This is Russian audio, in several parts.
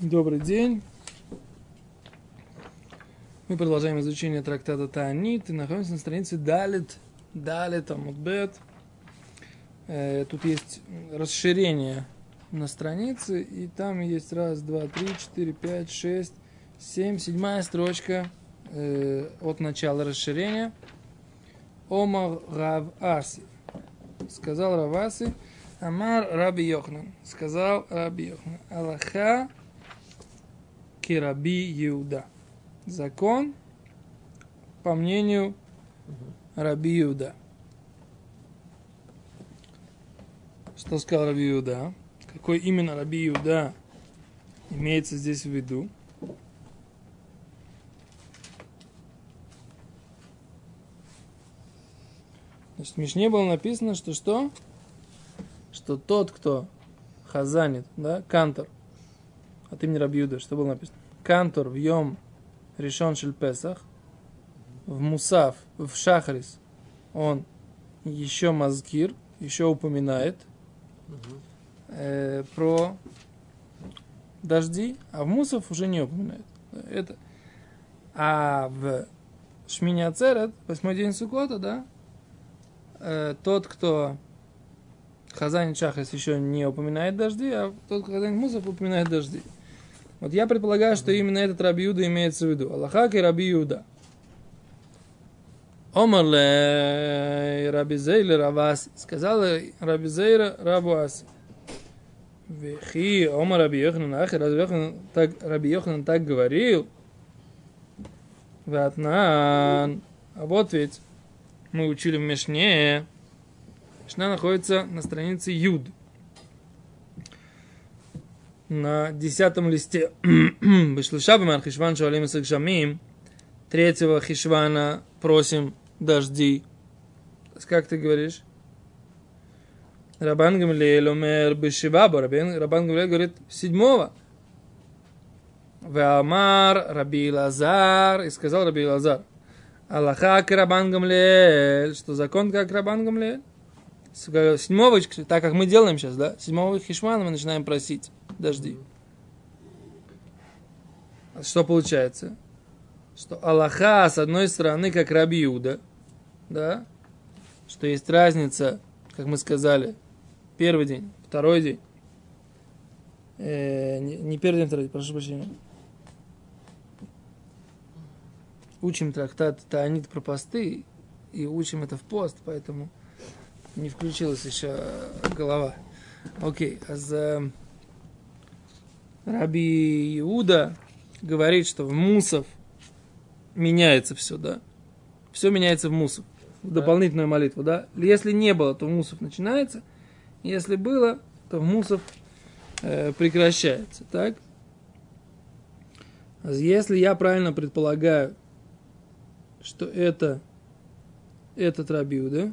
Добрый день. Мы продолжаем изучение трактата Таанит и находимся на странице Далит, Далит, Амудбет. Э, тут есть расширение на странице, и там есть раз, два, три, четыре, пять, шесть, семь, седьмая строчка э, от начала расширения. Омар Рав Аси. Сказал Рав Аси, Амар Раби Йохнан. Сказал Раби Йохнан. Аллаха Кираби Иуда. Закон, по мнению Раби Иуда. Что сказал Раби Иуда? Какой именно Раби Иуда имеется здесь в виду? Значит, в Мишне было написано, что что? Что тот, кто хазанит, да, кантор, от имени Рабиуда, что было написано? Кантор в Йом решен Песах, в Мусав, в Шахрис, он еще мазкир, еще упоминает э, про дожди, а в Мусав уже не упоминает. Это, а в Шмине Ацерет, восьмой день Сукота, да, э, тот, кто Хазанин Шахрис еще не упоминает дожди, а тот, кто Хазанин Мусав упоминает дожди. Вот я предполагаю, что именно этот Раби Юда имеется в виду. Аллахак и Раби Юда. Омарле Раби Зейля Раваси. Сказала Раби Зейра Рабу Аси. Вехи, Омар Раби Йоханан Ахи, разве Йоханан так, Раби Йоханан так говорил? Ватнан. А вот ведь мы учили в Мишне. Мишна находится на странице Юд на десятом листе Бешлыша Бамар Шуалим Сакшамим третьего Хишвана просим дожди. Как ты говоришь? Рабан Гамлиэль умер Бешиваба. Рабан Гамлиэль говорит седьмого. Веамар Раби Лазар. И сказал Раби Лазар. Аллаха Рабан Гамлиэль. Что закон как Рабан Гамлиэль? Седьмого, так как мы делаем сейчас, да? Седьмого Хишмана мы начинаем просить дожди. Что получается? Что Аллаха, с одной стороны, как Раби Иуда, да, что есть разница, как мы сказали, первый день, второй день, э, не, не первый день, второй день, прошу прощения. Учим трактат Таанит про посты и учим это в пост, поэтому не включилась еще голова. Окей, а за Раби Иуда говорит, что в Мусов меняется все, да? Все меняется в Мусов. В дополнительную молитву, да? Если не было, то в Мусов начинается. Если было, то в Мусов э, прекращается, так? Если я правильно предполагаю, что это этот Рабиуда,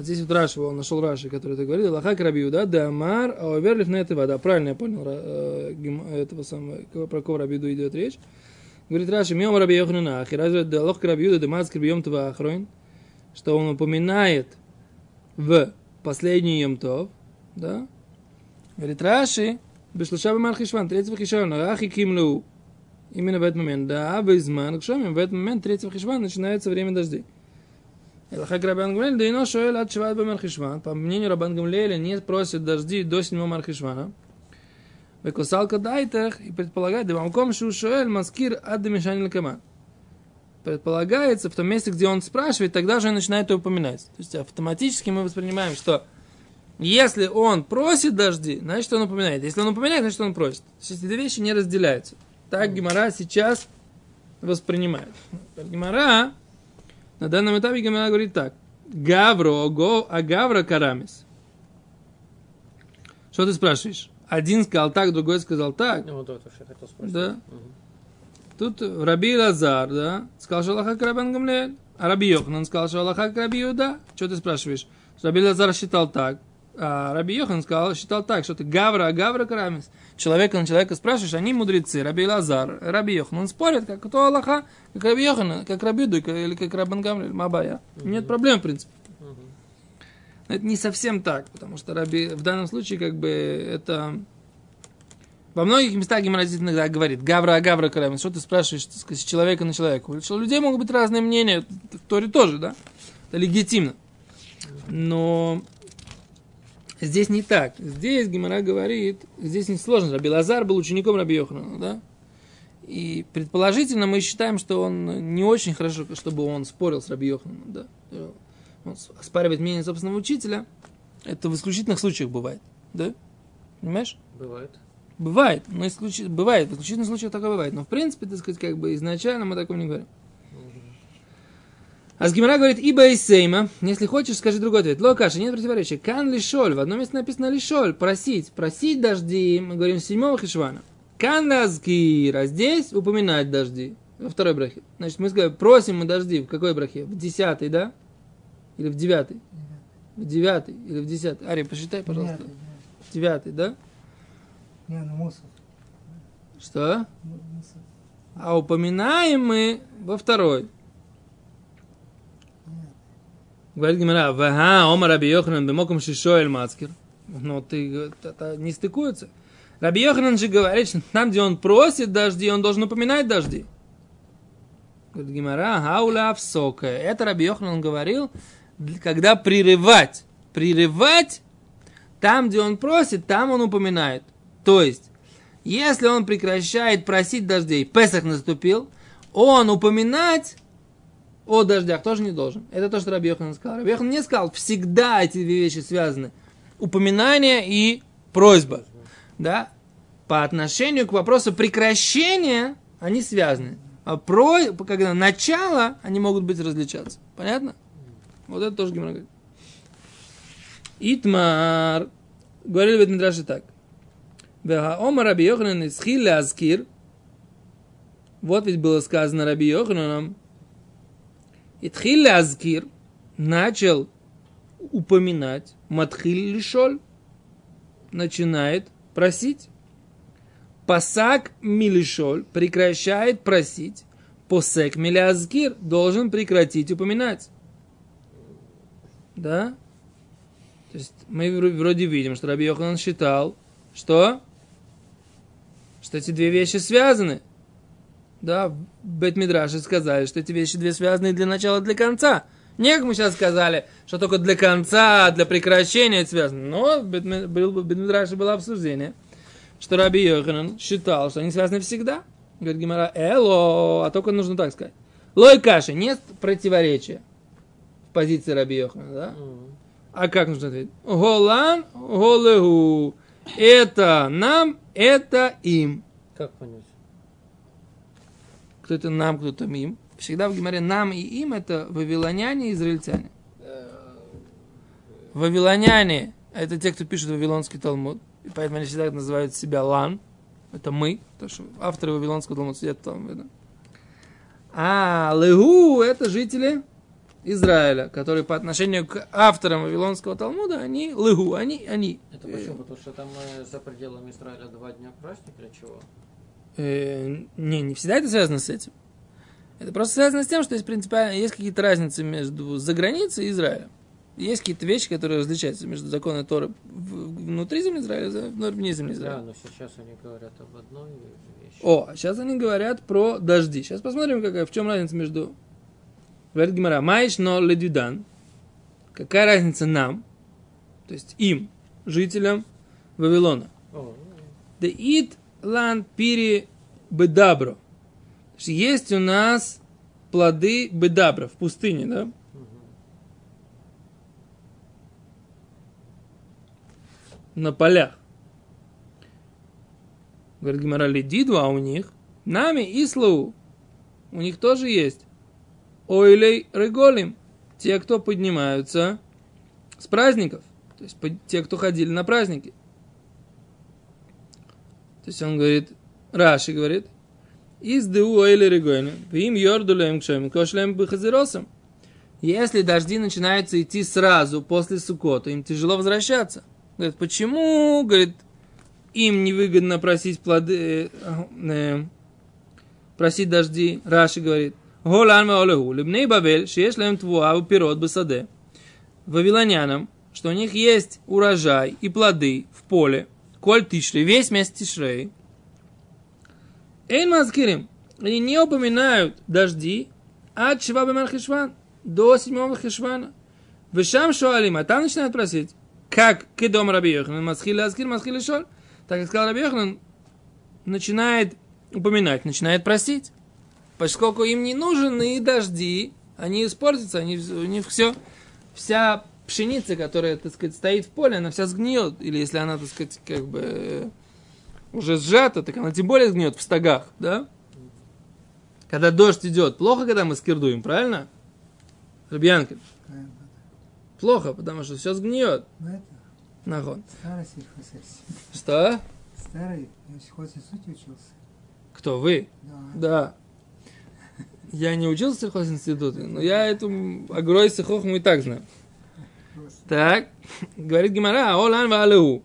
а здесь вот Раши, он нашел Раши, который это говорит, Лаха Рабию, да, Амар, а Оверлиф на это вода. Правильно я понял э, этого самого, про кого Рабиду идет речь. Говорит Раши, Миом Раби Йохнанах, и разве Лох Рабиуда, Демац Крабием Това Ахроин, что он упоминает в последний Йомтов, да, говорит Раши, Бешлуша Бамар Хишван, третьего Хишвана, Рахи Кимлу, именно в этот момент, да, Безман, в этот момент третьего Хишвана начинается время дождей. Элхак Рабан Гамлель, да ино шоэль от Шиват Бамархишван. По мнению Рабан Гамлеля, не просит дожди до седьмого Мархишвана. Векусалка дайтах и предполагает, да вам шу шоэль маскир ад демишани лекаман. Предполагается, в том месте, где он спрашивает, тогда же он начинает это упоминать. То есть автоматически мы воспринимаем, что если он просит дожди, значит он упоминает. Если он упоминает, значит он просит. То есть эти две вещи не разделяются. Так Гимара сейчас воспринимает. Гимара на данном этапе Гамара говорит так. Гавро, го, а Гавра карамис. Что ты спрашиваешь? Один сказал так, другой сказал так. Ну, вот это я хотел спросить. Да. Тут Раби Лазар, да, сказал, что Аллаха Гамлель. А Раби Йохан сказал, что Аллаха Раби Юда. Что ты спрашиваешь? Раби Лазар считал так. А Раби Йохан сказал, считал так, что ты Гавра, а Гавра Карамис. Человека на человека спрашиваешь, они мудрецы, Раби Лазар, Раби Йохан. Он спорит, как кто Аллаха, как Раби Йохан, как Раби Ду, или как Рабан Гамлель, Мабая. Нет проблем, в принципе. Но это не совсем так, потому что Раби, в данном случае, как бы, это Во многих местах Гимара иногда говорит, гавра, гавра, карам. Что ты спрашиваешь сказать, с человека на человека? У людей могут быть разные мнения, в Торе тоже, да? Это легитимно. Но здесь не так. Здесь Гимара говорит, здесь не сложно. Раби Лазар был учеником Раби Йохана, да? И предположительно мы считаем, что он не очень хорошо, чтобы он спорил с Раби Йоханом, да? Он оспаривает мнение собственного учителя. Это в исключительных случаях бывает, да? Понимаешь? Бывает. Бывает, но исключ... бывает, в исключительных случаях такое бывает. Но в принципе, так сказать, как бы изначально мы такого не говорим. А с Гимара говорит, ибо из сейма, если хочешь, скажи другой ответ. Локаша, нет противоречия. Кан лишоль, в одном месте написано лишоль, просить, просить дожди, мы говорим седьмого хишвана. Кан а здесь упоминать дожди. Во второй брахе. Значит, мы сказали, просим мы дожди. В какой брахе? В десятый, да? Или в девятый? В девятый или в десятый? Ари, посчитай, пожалуйста. В девятый, да? Не, ну мусор. Что? А упоминаем мы во второй. Говорит Гимара, вага, ома Раби Йоханан бемоком шишоэль мацкир. Но ты, это не стыкуется. Раби Йоханан же говорит, что там, где он просит дожди, он должен упоминать дожди. Говорит Гимара, хауля всока. Это Раби Йоханан говорил, когда прерывать. Прерывать, там, где он просит, там он упоминает. То есть, если он прекращает просить дождей, Песах наступил, он упоминать о дождях тоже не должен. Это то, что Раби сказал. Раби Йохан не сказал, всегда эти две вещи связаны. Упоминание и просьба. Да? По отношению к вопросу прекращения они связаны. А про, когда начало, они могут быть различаться. Понятно? Вот это тоже Гимара говорит. Итмар. Говорили в Мидраше так. Омар Раби Йоханан исхил лазкир. Вот ведь было сказано Раби Йохананом. Итхил лазкир. Начал упоминать. Матхил лишоль. Начинает просить. Пасак милишоль прекращает просить. Посек милязгир должен прекратить упоминать. Да? То есть мы вроде видим, что Раби Йоханан считал, что что эти две вещи связаны. Да, в Бетмидраше сказали, что эти вещи две связаны для начала, и для конца. Не как мы сейчас сказали, что только для конца, для прекращения это связано. Но в Бетмидраше было обсуждение, что Раби Йоханан считал, что они связаны всегда. Говорит Гимара, эло, а только нужно так сказать. Лой каши, нет противоречия в позиции Раби Йохана, да? А как нужно ответить? Голан, голегу. Это нам, это им. Как понять? Кто это нам, кто-то им. Всегда в Гимаре нам и им это вавилоняне и израильтяне. Вавилоняне – это те, кто пишет Вавилонский Талмуд. И поэтому они всегда называют себя лан. Это мы. Потому что авторы Вавилонского Талмуда сидят там. Это. А легу – это жители Израиля, которые по отношению к авторам Вавилонского Талмуда, они лыгу, они, они. Это почему? Потому что там э, за пределами Израиля два дня праздник или чего? Э, не, не всегда это связано с этим. Это просто связано с тем, что есть принципиально есть какие-то разницы между за границей и Израилем. Есть какие-то вещи, которые различаются между законом Торы внутри земли Израиля и вне земли Израиля. Да, но сейчас они говорят об одной вещи. О, сейчас они говорят про дожди. Сейчас посмотрим, какая, в чем разница между Говорит Гимара, маиш но ледюдан. Какая разница нам, то есть им, жителям Вавилона? Да ит лан пири бедабро. Есть у нас плоды бедабра в пустыне, да? На полях. Говорит Гимара, ледиду, а у них нами Ислау. У них тоже есть ойлей реголим, те, кто поднимаются с праздников, то есть те, кто ходили на праздники. То есть он говорит, Раши говорит, из деу ойли регойны, им йордулем кшем, кошлем бихазиросом. Если дожди начинаются идти сразу после Сукота, им тяжело возвращаться. Говорит, почему? Говорит, им невыгодно просить плоды, э, э, просить дожди. Раши говорит, Голан Маолеху, Либней Бавель, Шеш Лем Твуа, Пирот Басаде. Вавилонянам, что у них есть урожай и плоды в поле, коль тишли, весь месяц тишрей, Эйн Мазкирим. Они не упоминают дожди от Шиваба Мархишван до седьмого Хишвана. Вешам Шуалим, а там начинают просить, как к дом Раби Йоханан, Масхил Аскир, Масхил Шоль. Так как сказал Раби Йоханан, начинает упоминать, начинает просить. Поскольку им не нужны дожди, они испортятся, они, у них все, вся пшеница, которая, так сказать, стоит в поле, она вся сгниет. Или если она, так сказать, как бы э, уже сжата, так она тем более сгниет в стогах, да? Когда дождь идет, плохо, когда мы скирдуем, правильно? Рубьянка. Плохо, потому что все сгниет. Ну, сельхозинститут. Что? Старый сельхозинституте учился. Кто вы? Да. Да. Я не учился в сельхозинституте, но я эту агрой сихохму и так знаю. Так, говорит Гимара, Олан Валеу.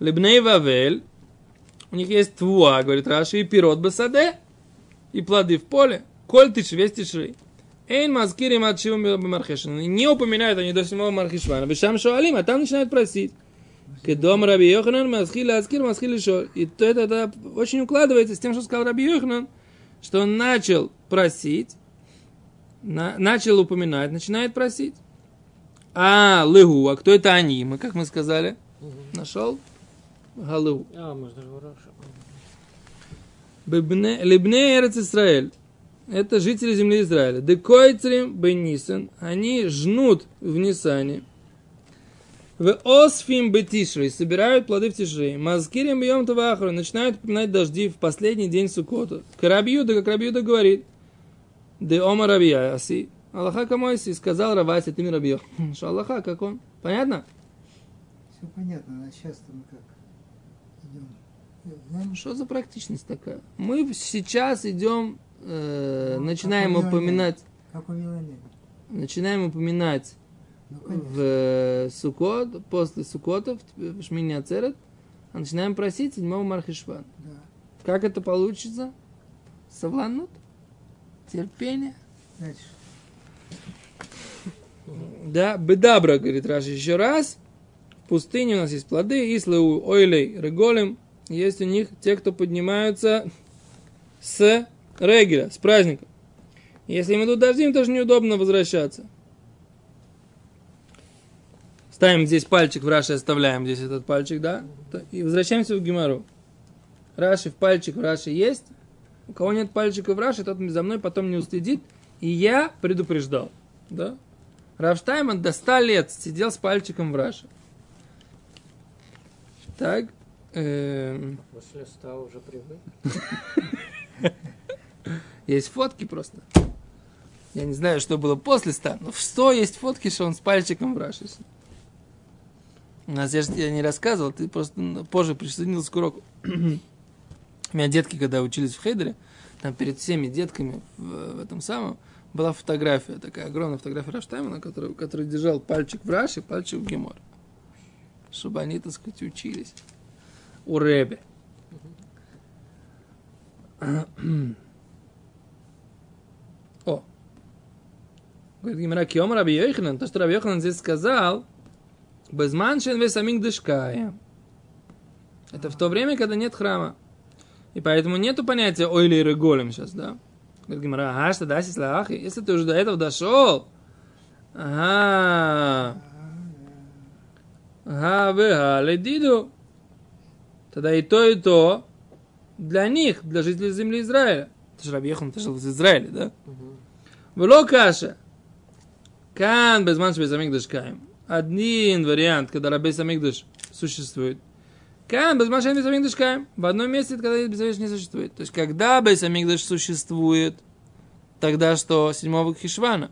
Лебней Вавель, у них есть твуа, говорит Раши, и пирот басаде, и плоды в поле, коль ты весь тишрей. Эйн мазкири мадшиву мархешин. Не упоминают они до седьмого мархишвана. Бешам шуалим, а там начинают просить. Кедом Раби Йоханан, масхил аскир, масхил шо. И то это, это очень укладывается с тем, что сказал Раби Йоханан, что он начал просить, на- начал упоминать, начинает просить. А, лыгу, а кто это они? Мы, как мы сказали, нашел? Галыгу. А, можно Лебне Эрец Исраэль. Это жители земли Израиля. Декойцрим Бенисен. Они жнут в Нисане. В Осфим Бетишрей. Собирают плоды в Тишрей. Мазкирим Бьем Тавахру. Начинают упоминать дожди в последний день Сукота. Карабьюда, как Рабьюда говорит. Де Ома Рабия Аси. Аллаха Камойси. Сказал Раваси ты Рабьё. Что Аллаха, как он? Понятно? Все понятно, а сейчас мы как идем. Знаем, Что за практичность такая? Мы сейчас идем, э, Ну, начинаем как упоминать, как у начинаем упоминать Ну, конечно. в Сукот, после Сукота, в, в Шмине Ацерет, а начинаем просить седьмого Мархишван. Да. Как это получится? Савланут? Терпение? Дальше. Да, бедабра, говорит Раши еще раз. В пустыне у нас есть плоды, ислау, ойлей, реголем. Есть у них те, кто поднимаются с регеля, с праздника. Если им идут дожди, им тоже неудобно возвращаться. Ставим здесь пальчик в Раши, оставляем здесь этот пальчик, да? И возвращаемся в Гимару. Раши в пальчик в Раши есть. У кого нет пальчика в Раши, тот за мной потом не уследит. И я предупреждал. Да? Рафштайман до 100 лет сидел с пальчиком в Раши. Так. эм, После ста уже привык. есть фотки просто. Я не знаю, что было после 100, но в 100 есть фотки, что он с пальчиком в сидит. У нас, я же тебе не рассказывал, ты просто позже присоединился к уроку. У меня детки, когда учились в Хейдере, там перед всеми детками в, в этом самом была фотография, такая огромная фотография Раштаймана, который, который держал пальчик в Раши, пальчик в Гемор. Чтобы они, так сказать, учились. У Ребе. О. Говорит Гимара, Киом Раби Йоханан, то, что Раби Йоханан здесь сказал, Безманшен вес аминг дышкая. Это в то время, когда нет храма. И поэтому нету понятия ойли и реголем сейчас, да? Говорит Гимара, а что да, слахи? Если ты уже до этого дошел, ага, ага, вы ледиду, тогда и то, и то для них, для жителей земли Израиля. Это же Раби Йохан, ты жил в Израиле, да? Вело каша. Кан без манш без амигдаш Один вариант, когда Рабейс Амигдаш существует. Кан без манш без каем. В одном месте, когда без Амигдаш не существует. То есть, когда без Амигдаш существует, тогда что? Седьмого Хишвана.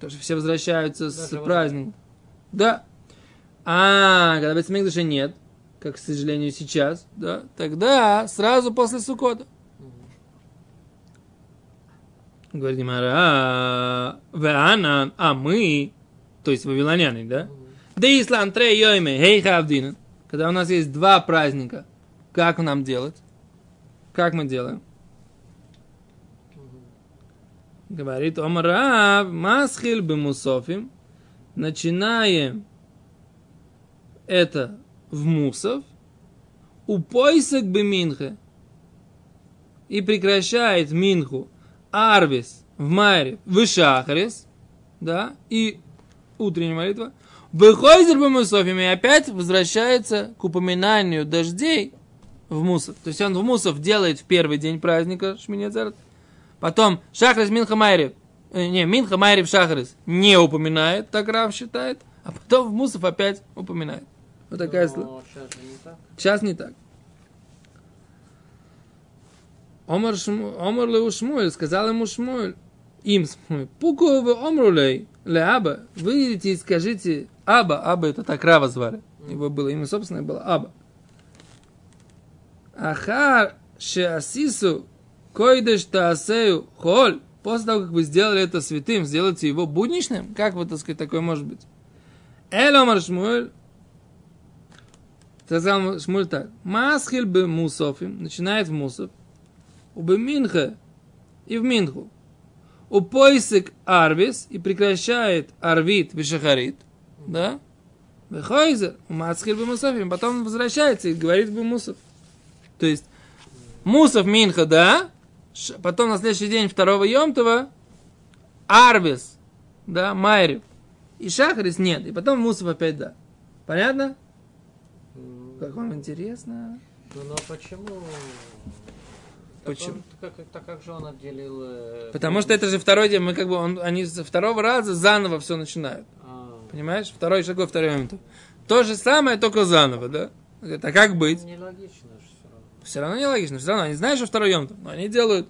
То, что все возвращаются с Даже вот праздником. Да. А, когда без Амигдаша нет, как, к сожалению, сейчас, да, тогда сразу после Сукота. Говорит Гимара, а, веана, а мы, то есть вавилоняне, да? Да ислам трей йойме, хей хавдина. Когда у нас есть два праздника, как нам делать? Как мы делаем? Говорит Омрав, масхил бемусофим. Начинаем это в мусов. У поисок беминхе. и прекращает Минху Арвис в Майре, в Шахарис, да, и утренняя молитва, Выходит бы Мусофим и опять возвращается к упоминанию дождей в Мусов. То есть он в Мусов делает в первый день праздника Шминецерт. Потом Шахрис Минха Майрев, э, не, Минха Майрев Шахрис не упоминает, так Рав считает, а потом в Мусов опять упоминает. Вот такая Но сейчас не так. Сейчас не так. Омар, Шму, Омар Леу Шмуэль, сказал ему Шмуэль, им Шмуэль, пуку вы омрулей, ле Аба, вы идите и скажите Аба, Аба это так Рава звали, его было имя собственное было Аба. Ахар шеасису койдеш таасею холь, после того, как вы сделали это святым, сделайте его будничным, как вот, так сказать, такое может быть? Эль Омар Шмуэль, сказал Шмуль так. Масхиль бы мусофим, начинает в мусов, у бы минха и в минху. У поисек арвис и прекращает арвит вишахарит, да? Вехойзер, бы мусофим, потом возвращается и говорит бы мусов. То есть, мусов минха, да? Потом на следующий день второго Йомтова арвис, да, майрив. И шахарис нет, и потом мусов опять да. Понятно? Как вам интересно? Ну, но почему? Почему? Так, он- так, так как же он отделил... э, Потому что это же второй день, мы как бы, он, они со второго раза заново все начинают. А, Понимаешь? Второй шагой, второй момент. То же самое, только заново, да? Говорит, А как быть? Нелогично же все равно. Все равно нелогично, все равно они знают, что второй йомтов, но они делают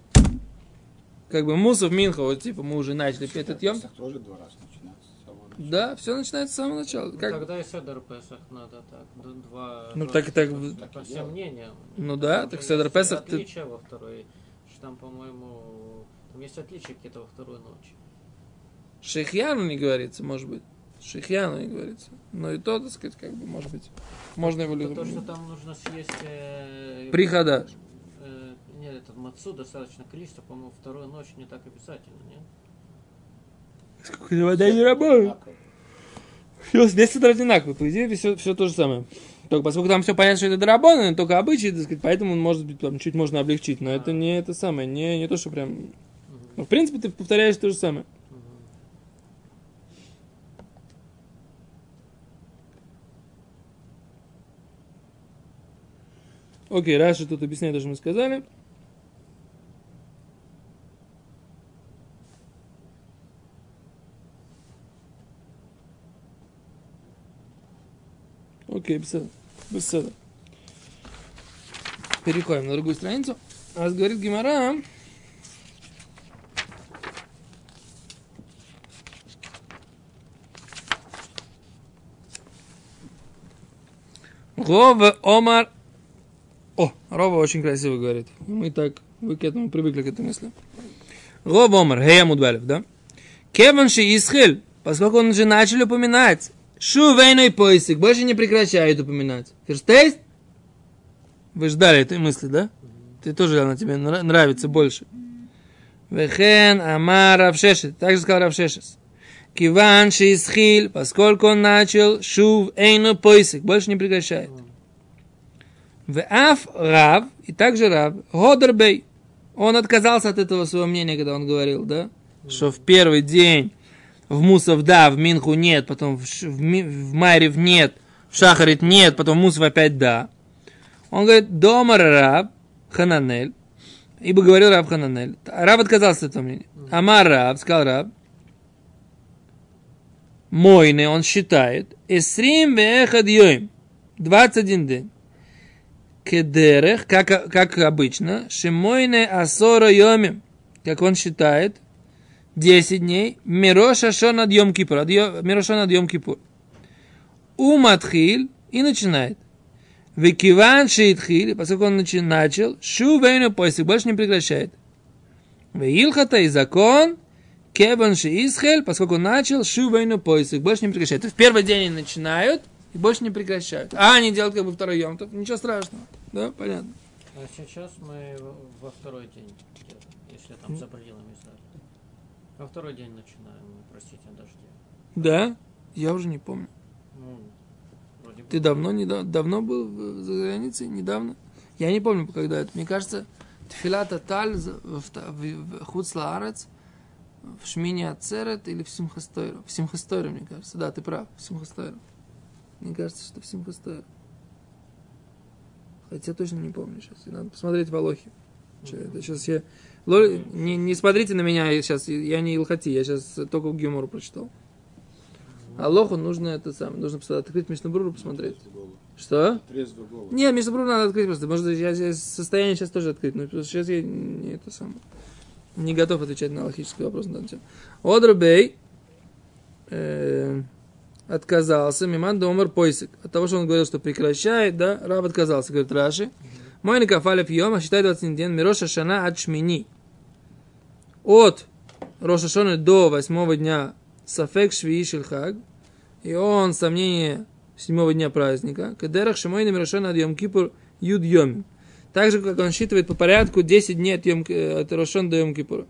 как бы мусов Минха, вот типа мы уже начали петь этот. Песах тоже два раза начинается. с самого начала. Да, все начинается с самого начала. Ну, Как? Тогда и Седер Песах надо так. Два, Ну, так и так. По всем мнениям. Ну да, Там так Седер Песах ты- Отличия во второй. что Там, по-моему, там есть отличия какие-то во вторую ночь. Шейхьяну не говорится, может быть. Шейхьяну не говорится. Но и то, так сказать, как бы, может быть, можно его Это то, что любить. там нужно съесть... э, Прихода. э, нет, этот мацу достаточно количества, по-моему, вторую ночь не так обязательно, нет? Сколько вода не работает. Одинаково. Все, весь это одинаковый. По идее, все, все то же самое. Только поскольку там все понятно, что это драбоны, только обычаи, так сказать, поэтому, может быть, там чуть можно облегчить. Но это не это самое, не, не то, что прям... Ну, в принципе, ты повторяешь то же самое. Окей, Раши тут объясняет то, что мы сказали. Окей, беседа. Переходим на другую страницу. Раз говорит Гимара. Рова Омар о, Рова очень красиво говорит. Мы так, вы к этому привыкли, к этой мысли. Рова Омар, Хея Мудбалев, да? Кеван Ши Исхель, поскольку он уже начал упоминать, Шу вейной поисик, больше не прекращает упоминать. Ферстейст? Вы ждали этой мысли, да? Ты тоже, она тебе нра- нравится больше. Вехен Амар Равшешес, также сказал Равшешес. Киван Ши Исхиль, поскольку он начал, Шув Эйну поисик, больше не прекращает. В Аф Рав, и также Рав, Годербей, он отказался от этого своего мнения, когда он говорил, да, что в первый день в Мусов да, в Минху нет, потом в, Ш- в, Ми- в Майрев нет, в Шахарит нет, потом в Мусов опять да. Он говорит, дома Раб Хананель, ибо говорил Раб Хананель. Раб отказался от этого мнения. Амар Раб, сказал Раб, Мойне, он считает, Эсрим веэхад йоим, 21 день. Кедерех, как, как обычно, Шимойне Асора Йомим, как он считает, 10 дней, Мироша Шон от Йом Кипур, Мироша от Йом Кипур. Уматхиль, и начинает. Викиван Шейтхиль, поскольку он начал, Шу Вейну Пойсик, больше не прекращает. Веилхата и закон, Кебан Шеисхель, поскольку он начал, Шу Вейну Пойсик, больше не прекращает. То есть в первый день они начинают, и больше не прекращают. А они делают как бы второй Йомтов, ничего страшного. Да, понятно. А сейчас мы во второй день, если там за пределами. Во второй день начинаем, простите, дожди. Да? Я уже не помню. Ну, вроде бы. Ты давно, не давно был в- за границей? Недавно? Я не помню, когда это. Мне кажется, Тфилата Таль в, в, в Хуцлаарец, в Шмине Ацерет или в Симхастойру. В Симхастойру, мне кажется. Да, ты прав, в Симхастойру. Мне кажется, что в Симхастойру. Хотя точно не помню сейчас. Надо посмотреть в Алохе. Это сейчас я... Не, не смотрите на меня сейчас, я не Илхати, я сейчас только Гюмору прочитал. Алоху нужно это самое, нужно открыть Мишнабруру посмотреть. Что? Не, Мишнабруру надо открыть просто. Может, я, я состояние сейчас тоже открыть, но сейчас я не это самое. Не готов отвечать на логический вопрос на эту тему. Одрубей э, отказался, Миман Домар Пойсик. От того, что он говорил, что прекращает, да, раб отказался, говорит Раши. Мой Никафалев Йома считает 21 день, Мироша Шана от Шмини. От Роша Шона до восьмого дня Сафек Швии Шельхаг, и он, сомнение седьмого дня праздника, Кадерах Шимойна Мирошона от Йом Кипур Юд Йомим. Так же, как он считывает по порядку 10 дней от, Йом, от Рошон до Йом Кипура.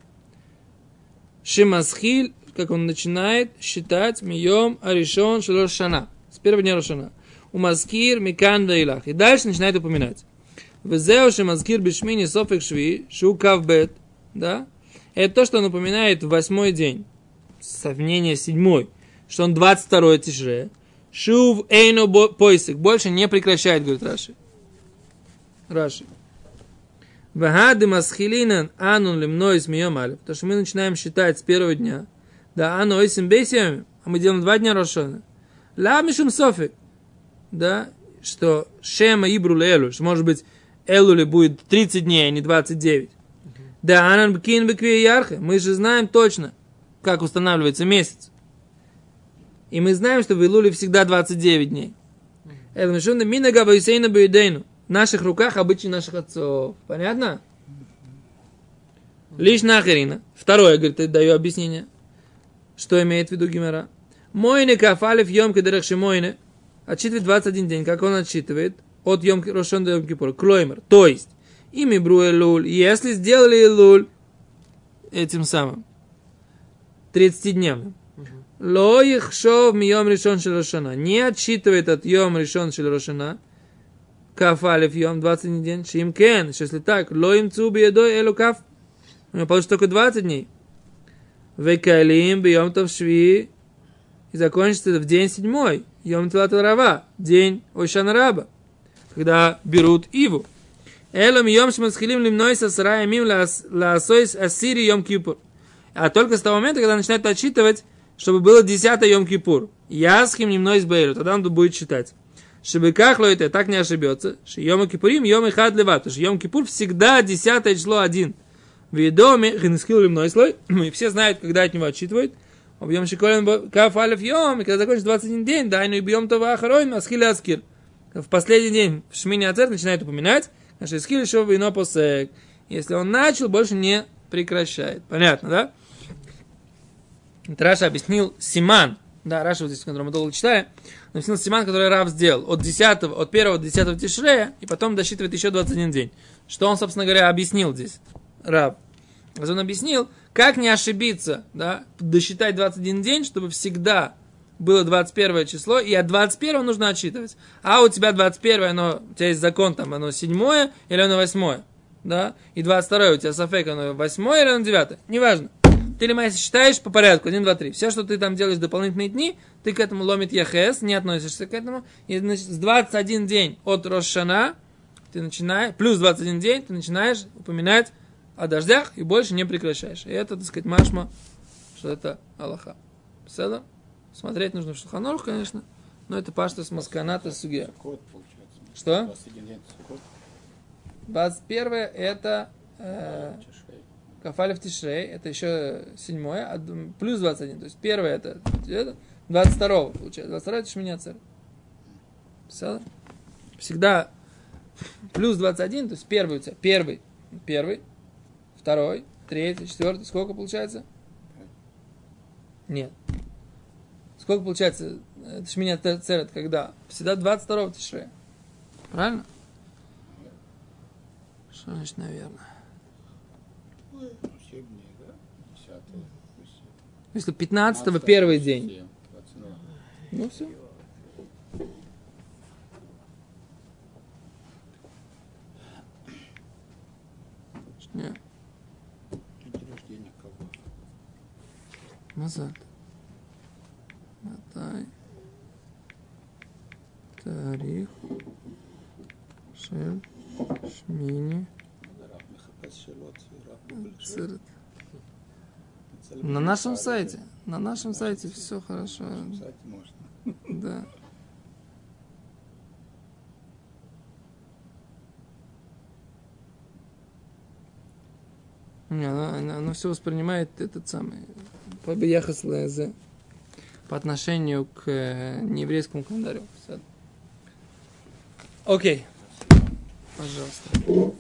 Шимасхиль, как он начинает считать Мием Аришон Шелошана. С первого дня Рошана. У Маскир Миканда Илах. И дальше начинает упоминать. Везео Шимаскир Бишмини Софек Шви, Шу Кавбет, да? Это то, что напоминает восьмой день. Сравнение седьмой. Что он 22 тишре. Шув Эйно Пойсик. Больше не прекращает, говорит Раши. Раши. Вагады масхилинан анун лимной смеем. Потому что мы начинаем считать с первого дня. Да, ану ойсим бейсиями. А мы делаем два дня Рошана. Ла мишум софик. Да, что Шема Ибру Лелу, что может быть Элули будет 30 дней, а не 29. Да, Анан Бкин Бекви Ярха. Мы же знаем точно, как устанавливается месяц. И мы знаем, что в Илуле всегда 29 дней. Это Мишунда Минага Вайсейна Бейдейну в наших руках обычаи наших отцов. Понятно? Лишь нахерина. Второе, говорит, даю объяснение. Что имеет в виду Гимера? Мойне кафалев йом кедерах шимойне. Отчитывает 21 день. Как он отчитывает? От йом рошон до йом кипура. Клоймер. То есть, ими бруэ луль. Если сделали луль этим самым, 30-дневным. Ло их шов мием решен шелошана. Не отчитывает от йом решен шелошана каф алиф йом, 20 день, шим кен, если так, лоим цуби едой элу каф, у него получится только 20 дней. Векалим бьем то в шви, и закончится в день седьмой, йом тилат рава, день ойшан раба, когда берут иву. Элом йом шмасхилим лимной сасрая мим ласойс асири йом кипур. А только с того момента, когда начинают отсчитывать, чтобы было 10 йом кипур. Ясхим немной избейлю, тогда он будет считать. Как это так не ошибется, Йома Кипурим, Йом Ихад Леват, что Йом Кипур всегда десятое число один. В Едоме, Хинскил Лемной слой, и все знают, когда от него отчитывают. Объем Шиколен Каф Алиф Йом, и когда закончится 21 день, да, ну и бьем Това Ахарой, Асхили Аскир. В последний день в Шмине Ацер начинает упоминать, что Аскили Шов Вино Посек. Если он начал, больше не прекращает. Понятно, да? Раша объяснил Симан, да, Раша вот здесь, который мы долго читаем, написал Симан, который Рав сделал от 10, от 1 до 10 Тишрея, и потом досчитывает еще 21 день. Что он, собственно говоря, объяснил здесь, Рав? Он объяснил, как не ошибиться, да, досчитать 21 день, чтобы всегда было 21 число, и от 21 нужно отсчитывать. А у тебя 21, оно, у тебя есть закон, там, оно 7 или оно 8, да, и 22 у тебя сафек, оно 8 или оно 9, неважно ты лимайся считаешь по порядку, 1, 2, 3. Все, что ты там делаешь дополнительные дни, ты к этому ломит яхес, не относишься к этому. И значит, с 21 день от Рошана ты начинаешь, плюс 21 день, ты начинаешь упоминать о дождях и больше не прекращаешь. И это, так сказать, машма, что это Аллаха. Седа? Смотреть нужно в Шуханорух, конечно, но это пашта с масканата сугия. Что? 21 день, 21 это... Э, Кафалев Тишрей, это еще седьмое, а плюс 21. То есть первое это, это 22 получается. 22 это Шминя Цер. Все? Всегда плюс 21, то есть первый у тебя, первый, первый, второй, третий, четвертый, сколько получается? Нет. Сколько получается это Шминя Цер, когда? Всегда 22 Тишрея. Правильно? Что значит, наверное? Если 15 первый день. Ну все. Не. День рождения кого? Мазат. Цирт. אצל На нашем בן сайте. На нашем сайте все хорошо. На нашем сайте можно. Да. Не, оно, оно- оно все воспринимает этот самый по бияхас лезе, по отношению к э, нееврейскому календарю. Всё. Окей. Пожалуйста.